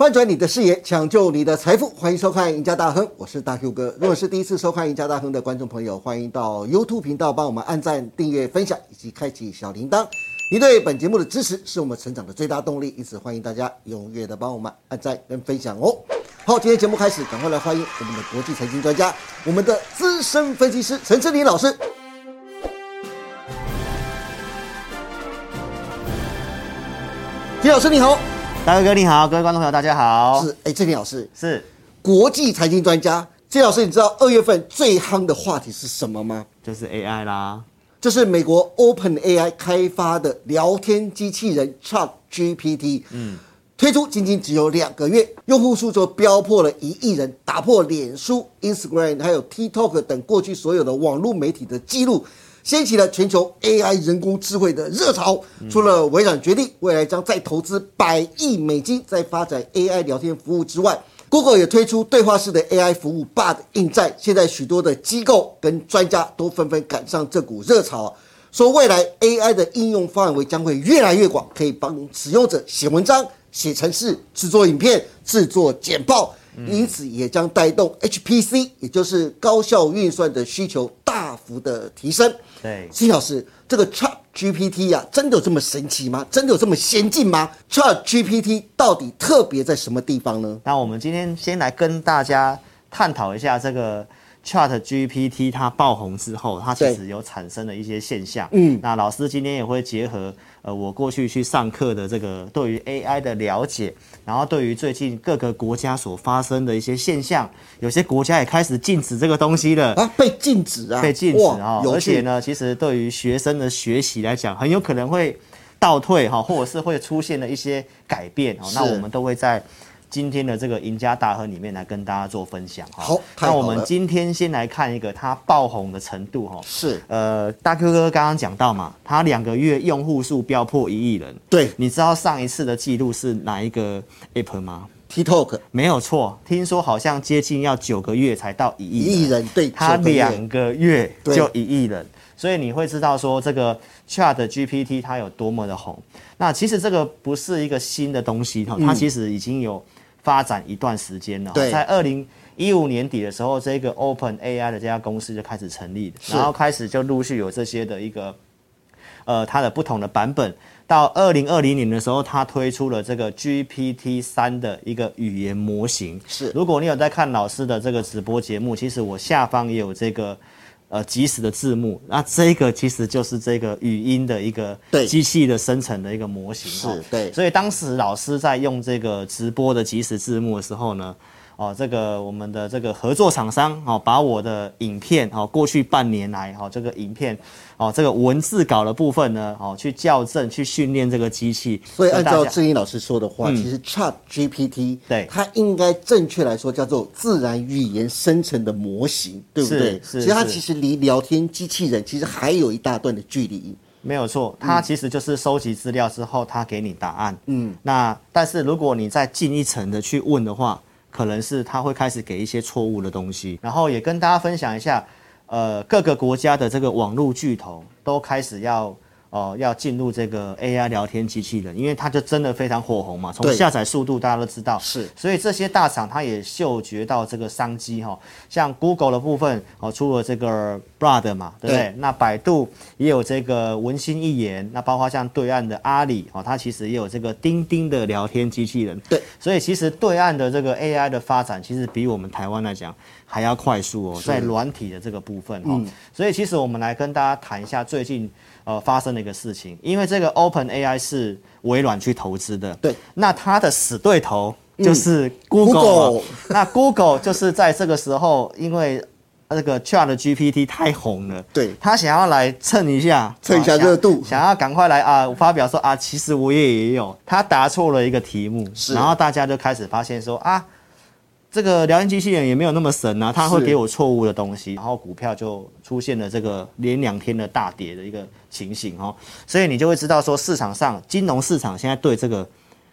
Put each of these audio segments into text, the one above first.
翻转你的视野，抢救你的财富，欢迎收看《赢家大亨》，我是大 Q 哥。如果是第一次收看《赢家大亨》的观众朋友，欢迎到 YouTube 频道帮我们按赞、订阅、分享以及开启小铃铛。您对本节目的支持是我们成长的最大动力，因此欢迎大家踊跃的帮我们按赞跟分享哦。好，今天节目开始，赶快来欢迎我们的国际财经专家，我们的资深分析师陈志林老师。金老师你好，大哥哥你好，各位观众朋友大家好。是哎，志林老师是国际财经专家，郑老师，你知道二月份最夯的话题是什么吗？就是 AI 啦，这是美国 Open AI 开发的聊天机器人 Chat GPT，嗯，推出仅仅只有两个月，用户数就飙破了一亿人，打破脸书、Instagram 还有 TikTok 等过去所有的网络媒体的记录。掀起了全球 AI 人工智慧的热潮。除了微软决定未来将再投资百亿美金在发展 AI 聊天服务之外，Google 也推出对话式的 AI 服务 Bard 应战。现在许多的机构跟专家都纷纷赶上这股热潮，说未来 AI 的应用范围将会越来越广，可以帮使用者写文章、写程式、制作影片、制作简报。因此也将带动 HPC，也就是高效运算的需求大幅的提升。对，金老师，这个 Chat GPT 呀，真的有这么神奇吗？真的有这么先进吗？Chat GPT 到底特别在什么地方呢？那我们今天先来跟大家探讨一下这个。Chat GPT 它爆红之后，它其实有产生了一些现象。嗯，那老师今天也会结合呃我过去去上课的这个对于 AI 的了解，然后对于最近各个国家所发生的一些现象，有些国家也开始禁止这个东西了啊，被禁止啊，被禁止啊。而且呢，其实对于学生的学习来讲，很有可能会倒退哈，或者是会出现了一些改变哦。那我们都会在。今天的这个赢家大亨里面来跟大家做分享哈。好，那我们今天先来看一个它爆红的程度哈。是，呃，大 Q 哥刚刚讲到嘛，它两个月用户数飙破一亿人。对，你知道上一次的记录是哪一个 App 吗？TikTok 没有错，听说好像接近要九个月才到一亿。一亿人，对，它两个月就一亿人，所以你会知道说这个 Chat GPT 它有多么的红。那其实这个不是一个新的东西哈，它其实已经有。发展一段时间了，在二零一五年底的时候，这个 Open AI 的这家公司就开始成立然后开始就陆续有这些的一个，呃，它的不同的版本。到二零二零年的时候，它推出了这个 GPT 三的一个语言模型。是，如果你有在看老师的这个直播节目，其实我下方也有这个。呃，即时的字幕，那这个其实就是这个语音的一个机器的生成的一个模型。是，对。所以当时老师在用这个直播的即时字幕的时候呢。哦，这个我们的这个合作厂商哦，把我的影片哦，过去半年来哦，这个影片哦，这个文字稿的部分呢，哦，去校正、去训练这个机器。所以按照志英老师说的话，其实 Chat GPT 对它应该正确来说叫做自然语言生成的模型，对不对？是。其实它其实离聊天机器人其实还有一大段的距离。没有错，它其实就是收集资料之后，它给你答案。嗯。那但是如果你再进一层的去问的话，可能是他会开始给一些错误的东西，然后也跟大家分享一下，呃，各个国家的这个网络巨头都开始要。哦，要进入这个 AI 聊天机器人，因为它就真的非常火红嘛。从下载速度大家都知道，是。所以这些大厂它也嗅觉到这个商机哈。像 Google 的部分哦，出了这个 Bard 嘛，对不对？那百度也有这个文心一言，那包括像对岸的阿里哦，它其实也有这个钉钉的聊天机器人。对。所以其实对岸的这个 AI 的发展，其实比我们台湾来讲还要快速哦，在软体的这个部分哈。所以其实我们来跟大家谈一下最近。呃，发生的一个事情，因为这个 Open AI 是微软去投资的，对，那它的死对头就是 Google，那 Google 就是在这个时候，因为那个 Chat GPT 太红了，对，他想要来蹭一下，蹭一下热度，想要赶快来啊，发表说啊，其实我也也有，他答错了一个题目，是，然后大家就开始发现说啊。这个聊天机器人也没有那么神啊，它会给我错误的东西，然后股票就出现了这个连两天的大跌的一个情形哦，所以你就会知道说市场上金融市场现在对这个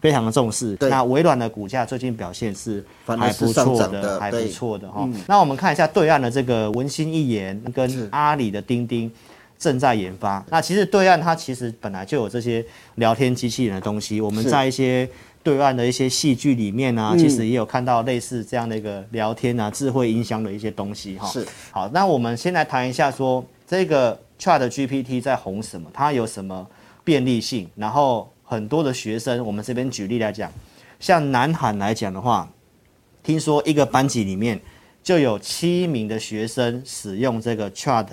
非常的重视。那微软的股价最近表现是还不错的，还不错的哈。那我们看一下对岸的这个文心一言跟阿里的钉钉。正在研发。那其实对岸它其实本来就有这些聊天机器人的东西。我们在一些对岸的一些戏剧里面啊，其实也有看到类似这样的一个聊天啊、智慧音箱的一些东西哈。是。好，那我们先来谈一下说这个 Chat GPT 在红什么？它有什么便利性？然后很多的学生，我们这边举例来讲，像南韩来讲的话，听说一个班级里面就有七名的学生使用这个 Chat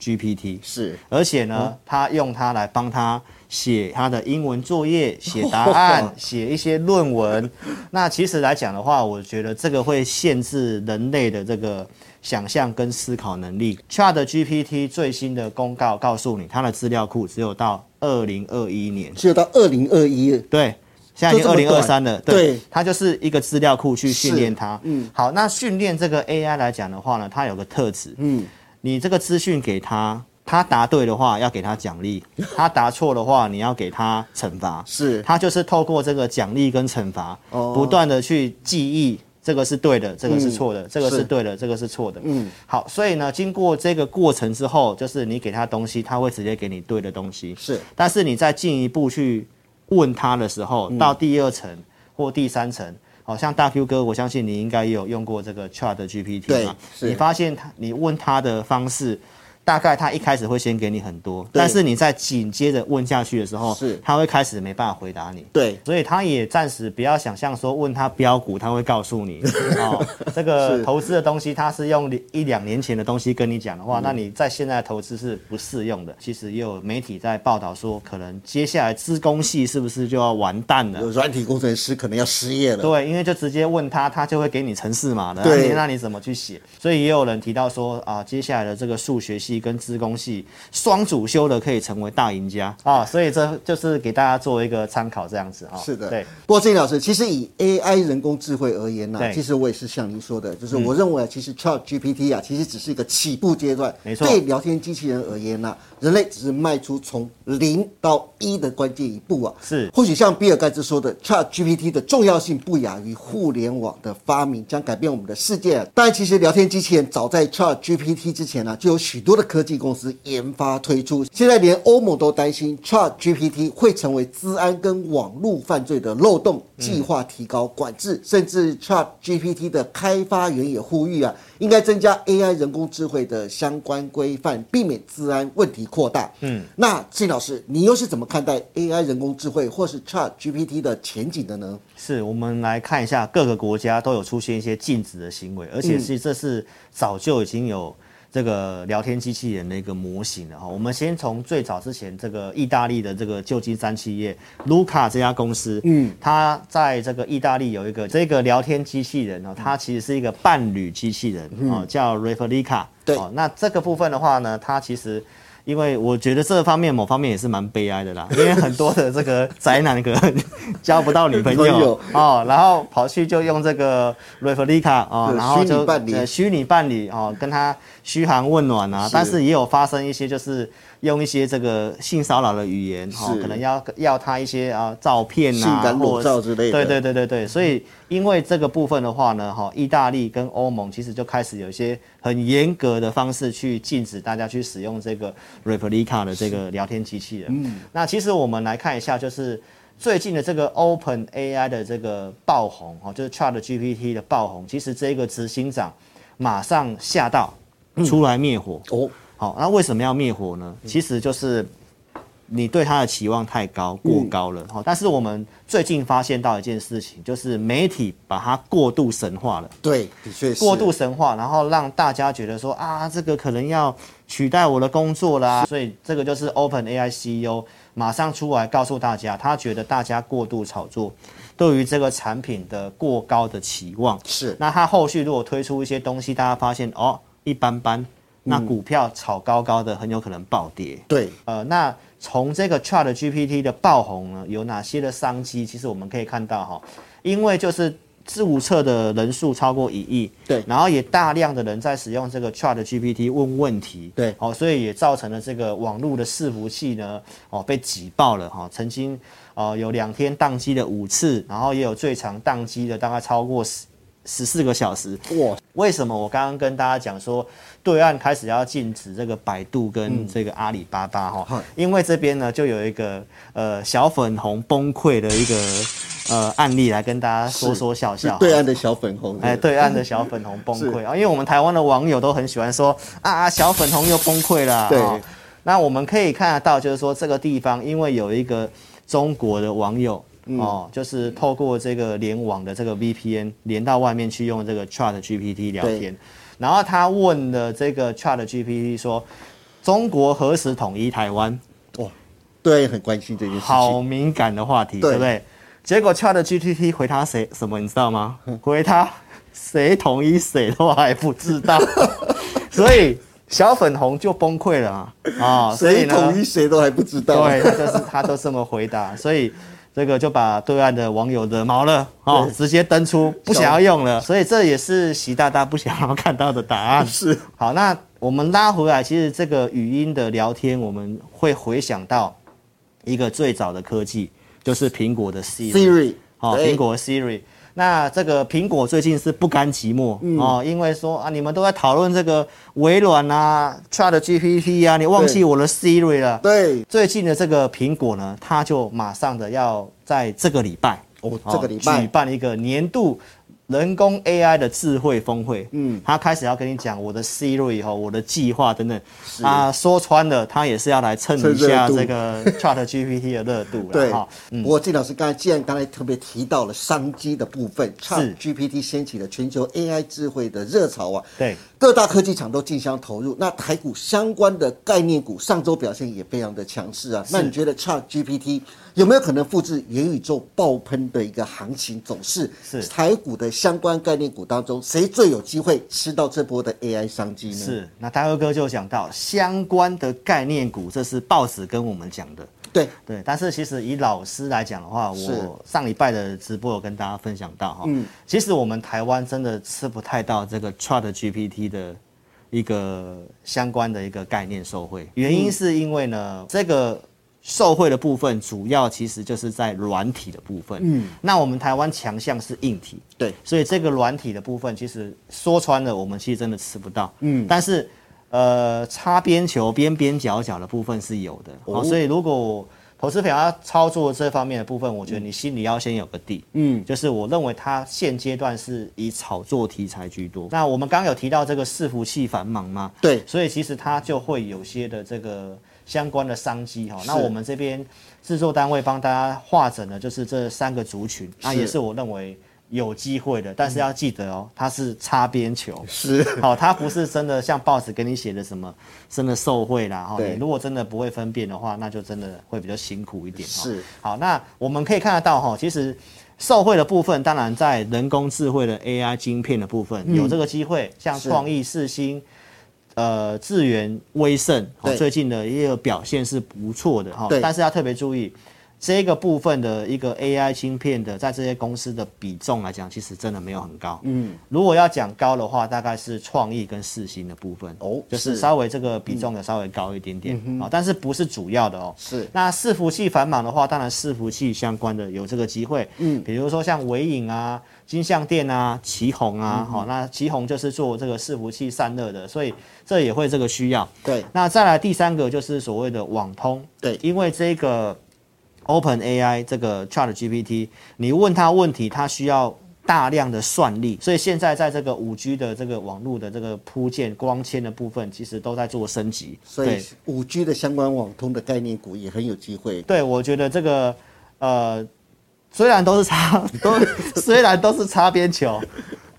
GPT，是，而且呢，他用它来帮他写他的英文作业、写答案、写一些论文。那其实来讲的话，我觉得这个会限制人类的这个想象跟思考能力。Chat GPT 最新的公告告诉你，它的资料库只有到二零二一年，只有到二零二一。对。现在已经二零二三了，对，它就是一个资料库去训练它。嗯，好，那训练这个 AI 来讲的话呢，它有个特质，嗯，你这个资讯给他，他答对的话要给他奖励，他答错的话你要给他惩罚。是，他就是透过这个奖励跟惩罚，哦不断的去记忆这个是对的，这个是错的，这个是对的，这个是错的。嗯，好，所以呢，经过这个过程之后，就是你给他东西，他会直接给你对的东西。是，但是你再进一步去。问他的时候，到第二层或第三层，好像大 Q 哥，我相信你应该也有用过这个 Chat GPT 嘛？你发现他，你问他的方式。大概他一开始会先给你很多，但是你在紧接着问下去的时候，是他会开始没办法回答你。对，所以他也暂时不要想象说问他标股，他会告诉你 哦，这个投资的东西他是用一两年前的东西跟你讲的话，那你在现在投资是不适用的。其实也有媒体在报道说，可能接下来资工系是不是就要完蛋了？有软体工程师可能要失业了。对，因为就直接问他，他就会给你程式码的，对，那你怎么去写？所以也有人提到说啊，接下来的这个数学系跟资工系。双主修的可以成为大赢家啊，所以这就是给大家做一个参考，这样子啊。是的，对。不过郑老师，其实以 AI 人工智慧而言呢，其实我也是像您说的，就是我认为其实 Chat GPT 啊，其实只是一个起步阶段。没错。对聊天机器人而言呢，人类只是迈出从零到一的关键一步啊。是。或许像比尔盖茨说的，Chat GPT 的重要性不亚于互联网的发明，将改变我们的世界。当然，其实聊天机器人早在 Chat GPT 之前呢，就有许多的科技公司。研发推出，现在连欧盟都担心 Chat GPT 会成为治安跟网络犯罪的漏洞，计划提高管制，甚至 Chat GPT 的开发员也呼吁啊，应该增加 AI 人工智慧的相关规范，避免治安问题扩大。嗯，那金老师，你又是怎么看待 AI 人工智慧或是 Chat GPT 的前景的呢？是我们来看一下各个国家都有出现一些禁止的行为，而且是这是早就已经有。这个聊天机器人的一个模型的哈，我们先从最早之前这个意大利的这个旧金山企业卢卡这家公司，嗯，它在这个意大利有一个这个聊天机器人哦，它其实是一个伴侣机器人哦，叫 Replica。对，那这个部分的话呢，它其实。因为我觉得这方面某方面也是蛮悲哀的啦，因为很多的这个宅男可能 交不到女朋友哦，然后跑去就用这个 Replica 哦，然后就虚拟伴侣哦，跟他嘘寒问暖啊，但是也有发生一些就是。用一些这个性骚扰的语言，哈，可能要要他一些啊照片啊，感裸照之类的。对对对对对，所以因为这个部分的话呢，哈，意大利跟欧盟其实就开始有一些很严格的方式去禁止大家去使用这个 Replica 的这个聊天机器人。嗯，那其实我们来看一下，就是最近的这个 Open AI 的这个爆红，哈，就是 Chat GPT 的爆红，其实这个执行长马上吓到出来灭火哦。好，那为什么要灭火呢？其实就是你对它的期望太高，过高了。好，但是我们最近发现到一件事情，就是媒体把它过度神化了。对，的确是过度神化，然后让大家觉得说啊，这个可能要取代我的工作啦。所以这个就是 Open AI CEO 马上出来告诉大家，他觉得大家过度炒作，对于这个产品的过高的期望是。那他后续如果推出一些东西，大家发现哦一般般。那股票炒高高的，很有可能暴跌。对，呃，那从这个 Chat GPT 的爆红呢，有哪些的商机？其实我们可以看到哈，因为就是注册的人数超过一亿，对，然后也大量的人在使用这个 Chat GPT 问问题，对，哦，所以也造成了这个网络的伺服器呢，哦，被挤爆了哈。曾经，呃，有两天宕机的五次，然后也有最长宕机的大概超过十。十四个小时。哇，为什么我刚刚跟大家讲说，对岸开始要禁止这个百度跟这个阿里巴巴哈、嗯因为这边呢就有一个呃小粉红崩溃的一个呃案例来跟大家说说笑笑。对岸的小粉红，哎，对岸的小粉红崩溃啊，因为我们台湾的网友都很喜欢说啊，小粉红又崩溃了。对哦那我们可以看得到，就是说这个地方，因为有一个中国的网友。嗯哦，就是透过这个联网的这个 VPN 连到外面去用这个 Chat GPT 聊天，然后他问了这个 Chat GPT 说：“中国何时统一台湾？”哦对，很关心这件事情好。敏感的话题，对对不对？结果 Chat GPT 回他谁什么，你知道吗？回他谁统一谁都还不知道，所以小粉红就崩溃了啊！啊，谁，统一谁都还不知道。对，他就是他都这么回答，所以这个就把对岸的网友惹毛了哦，直接登出不想要用了，所以这也是习大大不想要看到的答案。是好，那我们拉回来，其实这个语音的聊天，我们会回想到一个最早的科技，就是苹果的 Siri。Siri，好，对苹果 Siri。那这个苹果最近是不甘寂寞、嗯。哦，因为说啊，你们都在讨论这个微软啊、Chat GPT 啊，你忘记我的 Siri 了。对，最近的这个苹果呢，它就马上的要在这个礼拜，哦，这个礼拜。举办一个年度人工 AI 的智慧峰会。嗯嗯，他开始要跟你讲我的 Siri 哈，我的计划等等。啊，说穿了，他也是要来蹭一下这个 Chat GPT 的热度了对哈。，嗯不过季老师刚才既然刚才特别提到了商机的部分是，Chat GPT 掀起了全球 AI 智慧的热潮啊，对，各大科技厂都竞相投入。那台股相关的概念股上周表现也非常的强势啊。那你觉得 Chat GPT 有没有可能复制元宇宙爆喷的一个行情走势？是台股的相关概念股当中，谁最有机会吃到这波的 AI 商机呢？是，那大哥哥就讲到相关的概念股，这是报纸跟我们讲的。对，对，但是其实以老师来讲的话，我上礼拜的直播有跟大家分享到哈，嗯。其实我们台湾真的吃不太到这个 Chat GPT 的一个相关的一个概念受惠，原因是因为呢，这个受惠的部分主要其实就是在软体的部分，嗯，那我们台湾强项是硬体，对，所以这个软体的部分，其实说穿了，我们其实真的吃不到。嗯嗯，但是呃，擦边球、边边角角的部分是有的。所以如果投资朋友要操作这方面的部分，我觉得你心里要先有个底。嗯，就是我认为它现阶段是以炒作题材居多。那我们刚刚有提到这个伺服器繁忙嘛，对，所以其实它就会有些的这个相关的商机哈。那我们这边制作单位帮大家化整的就是这三个族群，那也是我认为有机会的，但是要记得哦，它是擦边球。是，好，它不是真的像报纸给你写的什么真的受贿啦哈。对你如果真的不会分辨的话，那就真的会比较辛苦一点哈。是好，那我们可以看得到哈，其实受贿的部分，当然在人工智慧的 AI 晶片的部分、有这个机会，像创意、四星。呃，智源、威盛、哦最近的也有表现是不错的哈对，但是要特别注意，这个部分的一个 AI 芯片的，在这些公司的比重来讲，其实真的没有很高。嗯，如果要讲高的话，大概是创意跟四星的部分哦就是是。稍微这个比重的稍微高一点点啊、但是不是主要的哦。是。那伺服器繁忙的话，当然伺服器相关的有这个机会，嗯。比如说像伟影啊、金相店啊、旗宏啊，好、那旗宏就是做这个伺服器散热的，所以这也会这个需要。对，那再来第三个就是所谓的网通，对。因为这个 Open AI 这个 Chat GPT，你问他问题，他需要大量的算力，所以现在在这个五 G 的这个网络的这个铺建光纤的部分，其实都在做升级。所以对五 G 的相关网通的概念股也很有机会。对，我觉得这个呃，虽然都是擦 都虽然都是擦边球，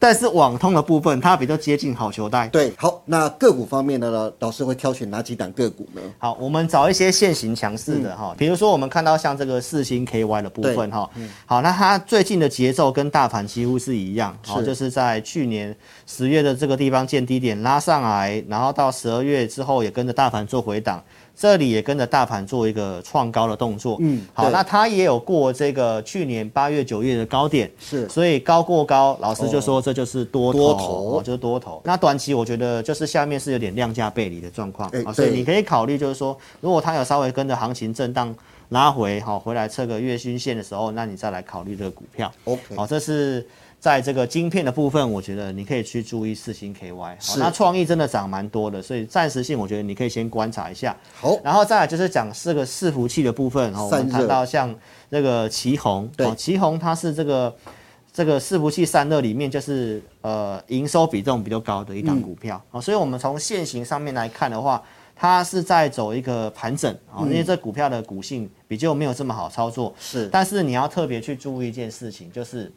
但是网通的部分它比较接近好球带。对，好，那个股方面呢，老师会挑选哪几档个股呢？好，我们找一些现行强势的哈，比如说我们看到像这个四星 KY 的部分哈，好，那它最近的节奏跟大盘几乎是一样，好，就是在去年十月的这个地方见低点拉上来，然后到十二月之后也跟着大盘做回档。这里也跟着大盘做一个创高的动作，嗯好，那它也有过这个去年八月、九月的高点，是。所以高过高，老师就说这就是多头，多头。哦就是多头。那短期我觉得就是下面是有点量价背离的状况所以你可以考虑就是说，如果它有稍微跟着行情震荡拉回，好回来测个月均线的时候，那你再来考虑这个股票。OK，好，这是在这个晶片的部分，我觉得你可以去注意四星 KY。好，是。那创意真的涨蛮多的，所以暂时性我觉得你可以先观察一下。好，然后再来就是讲这个伺服器的部分，哦，我们谈到像这个旗宏，对。哦，旗宏它是这个这个伺服器散热里面就是呃营收比重比较高的一档股票，哦，所以我们从现形上面来看的话，它是在走一个盘整，哦，因为这股票的股性比较没有这么好操作，是。但是你要特别去注意一件事情，就是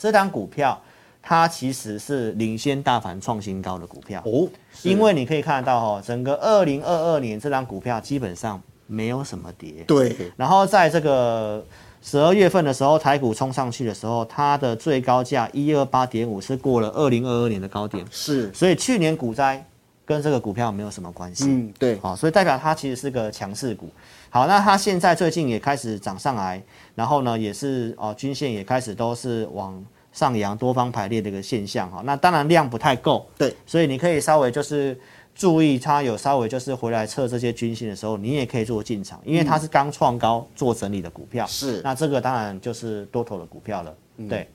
这档股票它其实是领先大盘创新高的股票。哦，因为你可以看得到哈，整个二零二二年这张股票基本上没有什么跌，对，然后在这个十二月份的时候，台股冲上去的时候，它的最高价一二八点五是过了二零二二年的高点，是，所以去年股灾跟这个股票没有什么关系。嗯，对，好，所以代表它其实是个强势股。好，那它现在最近也开始涨上来，然后呢，也是哦，均线也开始都是往上扬，多方排列的一个现象哈。那当然量不太够，对，所以你可以稍微就是注意它有稍微就是回来测这些均线的时候，你也可以做进场，因为它是刚创高做整理的股票。是那这个当然就是多头的股票了。对，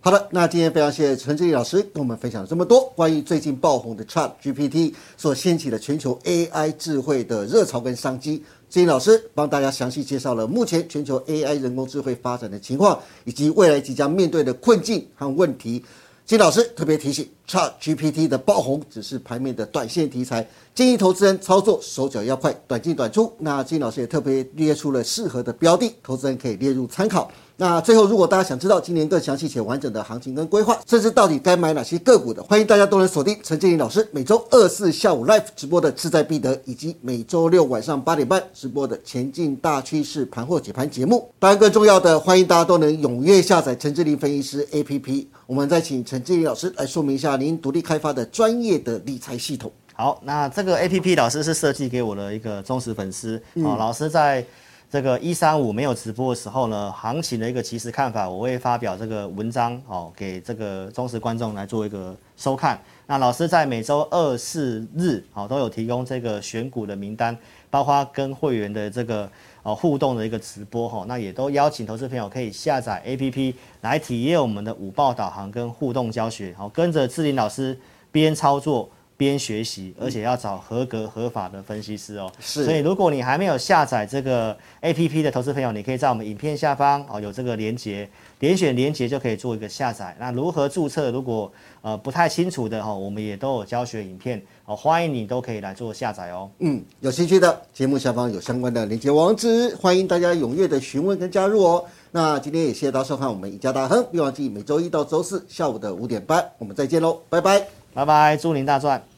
好的，那今天非常谢谢陈志毅老师跟我们分享了这么多关于最近爆红的 Chat GPT 所掀起的全球 AI 智慧的热潮跟商机。志毅老师帮大家详细介绍了目前全球 AI 人工智慧发展的情况，以及未来即将面对的困境和问题。金老师特别提醒，Chat GPT 的爆红只是盘面的短线题材，建议投资人操作手脚要快，短进短出。那金老师也特别列出了适合的标的，投资人可以列入参考。那最后，如果大家想知道今年更详细且完整的行情跟规划，甚至到底该买哪些个股的，欢迎大家都能锁定陈建林老师每周二四下午 live 直播的志在必得，以及每周六晚上八点半直播的前进大趋势盘后解盘节目。当然，更重要的，欢迎大家都能踊跃下载陈志林分析师 APP。我们再请陈志林老师来说明一下您独立开发的专业的理财系统。好，那这个 A P P 老师是设计给我的一个忠实粉丝。哦，老师在这个一三五没有直播的时候呢，行情的一个即时看法，我会发表这个文章哦，给这个忠实观众来做一个收看。那老师在每周二、四、日哦都有提供这个选股的名单，包括跟会员的这个呃互动的一个直播哈、那也都邀请投资朋友可以下载 A P P 来体验我们的五报导航跟互动教学，好、跟着志林老师边操作。边学习，而且要找合格合法的分析师哦。是所以如果你还没有下载这个 A P P 的投资朋友，你可以在我们影片下方哦有这个连接，点选连接就可以做一个下载。那如何注册？如果呃不太清楚的哈、我们也都有教学影片哦，欢迎你都可以来做下载哦。嗯，有兴趣的节目下方有相关的连接网址，欢迎大家踊跃的询问跟加入哦。那今天也谢谢大家收看我们赢家大亨，别忘记每周一到周四下午的五点半，我们再见喽，拜拜。拜拜，祝您大赚！